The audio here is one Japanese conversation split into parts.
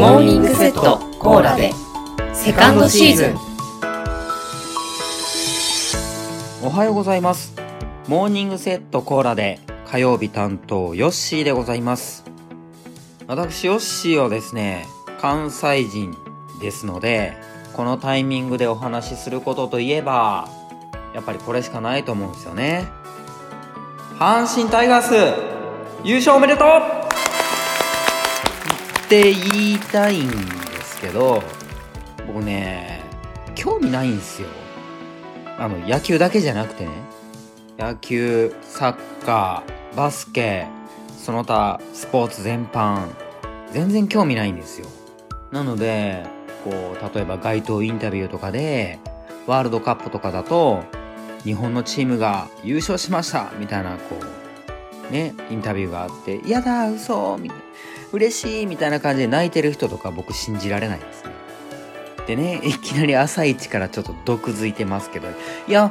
モーニングセットコーラでセカンドシーズン。おはようございます。モーニングセットコーラで火曜日担当ヨッシーでございます。私ヨッシーはですね関西人ですのでこのタイミングでお話しすることといえばやっぱりこれしかないと思うんですよね。阪神タイガース優勝おめでとうって言いたいんですけど僕ね興味ないんですよ。あの野球だけじゃなくてね。野球サッカーバスケその他スポーツ全般全然興味ないんですよ。なのでこう例えば街頭インタビューとかでワールドカップとかだと日本のチームが優勝しましたみたいなこうねインタビューがあって「やだ嘘みたいな。嬉しい」みたいな感じで泣いてる人とか僕信じられないですね。でねいきなり朝一からちょっと毒づいてますけど。いや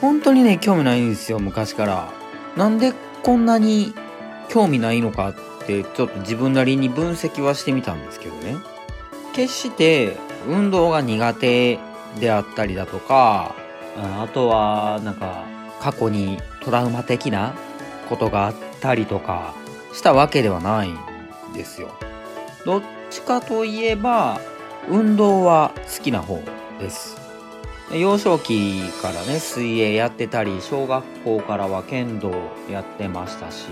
本当にね興味ないんですよ昔から。なんでこんなに興味ないのかってちょっと自分なりに分析はしてみたんですけどね。決して運動が苦手であったりだとかあとはなんか過去にトラウマ的なことがあったりとかしたわけではない。んですよ。どっちかといえば運動は好きな方です。幼少期からね水泳やってたり小学校からは剣道やってましたし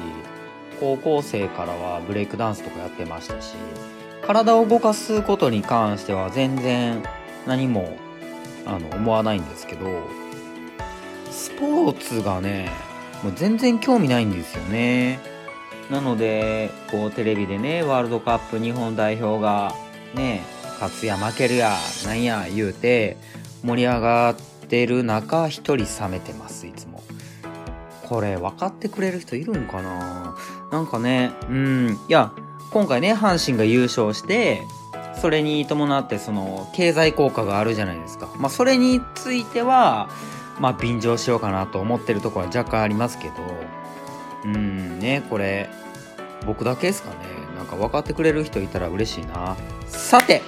高校生からはブレイクダンスとかやってましたし体を動かすことに関しては全然何もあの思わないんですけどスポーツがねもう全然興味ないんですよね。なのでこうテレビでねワールドカップ日本代表がね勝つや負けるやなんや言うて盛り上がってる中一人冷めてますいつも。これ分かってくれる人いるんかな？なんかねうんいや今回ね阪神が優勝してそれに伴ってその経済効果があるじゃないですか。まあそれについてはまあ便乗しようかなと思ってるところは若干ありますけど。うんねこれ。僕だけですかね。なんか分かってくれる人いたら嬉しいな。さて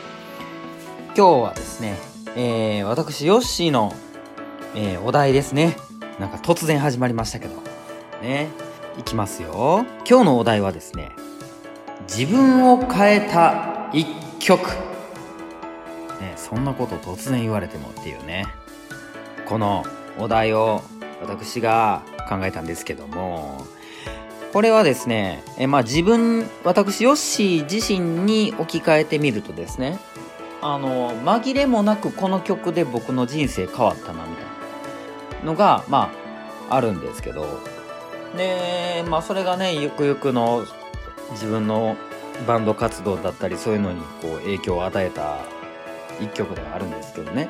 今日はですねえー、私ヨッシーの、えー、お題ですね。なんか突然始まりましたけど。ね。いきますよ。今日のお題はですね自分を変えた一曲。ねそんなこと突然言われてもっていうね。このお題を私が考えたんですけどもこれはですねえまあ自分私ヨッシー自身に置き換えてみるとですねあの紛れもなくこの曲で僕の人生変わったなみたいなのがまああるんですけどでまあそれがねゆくゆくの自分のバンド活動だったりそういうのにこう影響を与えた一曲ではあるんですけどね。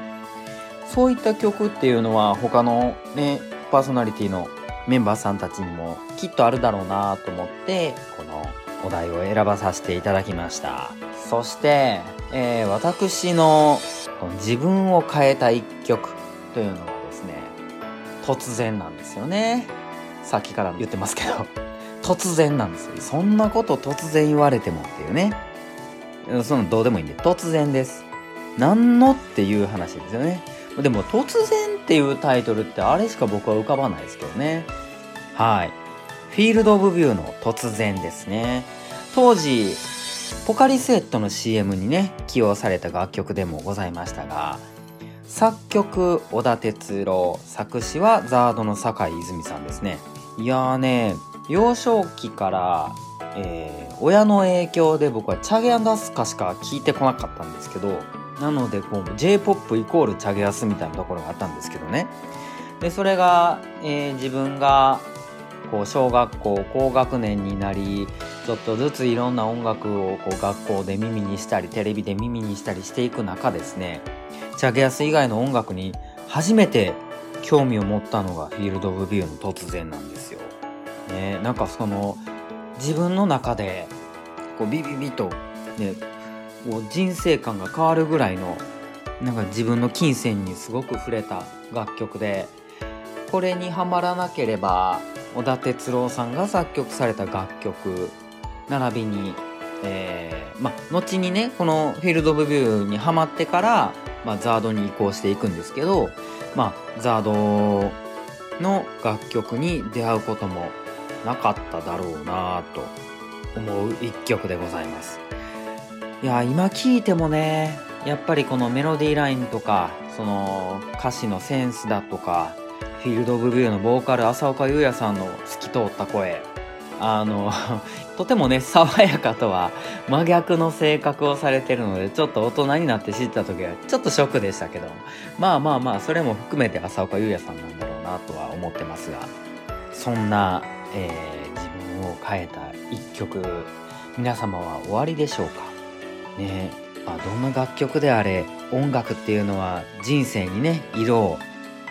そういった曲っていうのは他のねパーソナリティのメンバーさんたちにもきっとあるだろうなと思ってこのお題を選ばさせていただきました。そして、えー、私の自分を変えた一曲というのはですね突然なんですよね。さっきから言ってますけど。突然なんですよ。そんなこと突然言われてもっていうね。そのどうでもいいんで突然です。何のっていう話ですよね。でも突然っていうタイトルってあれしか僕は浮かばないですけどね。はい。フィールド・オブ・ビューの突然ですね。当時ポカリスエットの CM にね起用された楽曲でもございましたが作曲小田哲郎作詞はザードの酒井泉さんですね。いやーね幼少期から、えー、親の影響で僕はチャゲアンダスカしか聞いてこなかったんですけどなのでこう J−POP イコールチャゲアスみたいなところがあったんですけどねでそれが、えー、自分がこう小学校高学年になりちょっとずついろんな音楽をこう学校で耳にしたりテレビで耳にしたりしていく中ですねチャゲアス以外の音楽に初めて興味を持ったのがフィールド・オブ・ビューの突然なんですよ。ね、なんかその自分の中でこうビビビと、ね、こう人生観が変わるぐらいのなんか自分の金銭にすごく触れた楽曲でこれにはまらなければ小田哲郎さんが作曲された楽曲並びに、えま、後にね、このフィールド・オブ・ビューにハマってから、まあ、ザードに移行していくんですけど、まあ、ザードの楽曲に出会うこともなかっただろうなと思う一曲でございます。いや、今聴いてもね、やっぱりこのメロディーラインとか、その歌詞のセンスだとか、フィールド・オブ・ビューのボーカル浅岡優也さんの透き通った声、あの、とてもね、爽やかとは真逆の性格をされてるので、ちょっと大人になって知った時はちょっとショックでしたけど、まあまあまあ、それも含めて浅岡優也さんなんだろうなとは思ってますが、そんな、えー自分を変えた一曲、皆様は終わりでしょうか？ねまあ、どんな楽曲であれ、音楽っていうのは人生にね、色を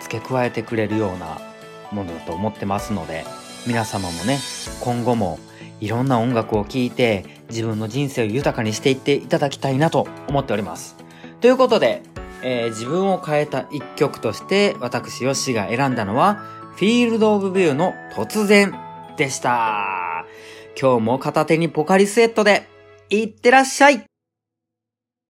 付け加えてくれるようなものだと思ってますので、皆様もね、今後もいろんな音楽を聴いて自分の人生を豊かにしていっていただきたいなと思っております。ということで、えー自分を変えた一曲として私ヨッシが選んだのはフィールド・オブ・ビューの突然でした。今日も片手にポカリスエットでいってらっしゃい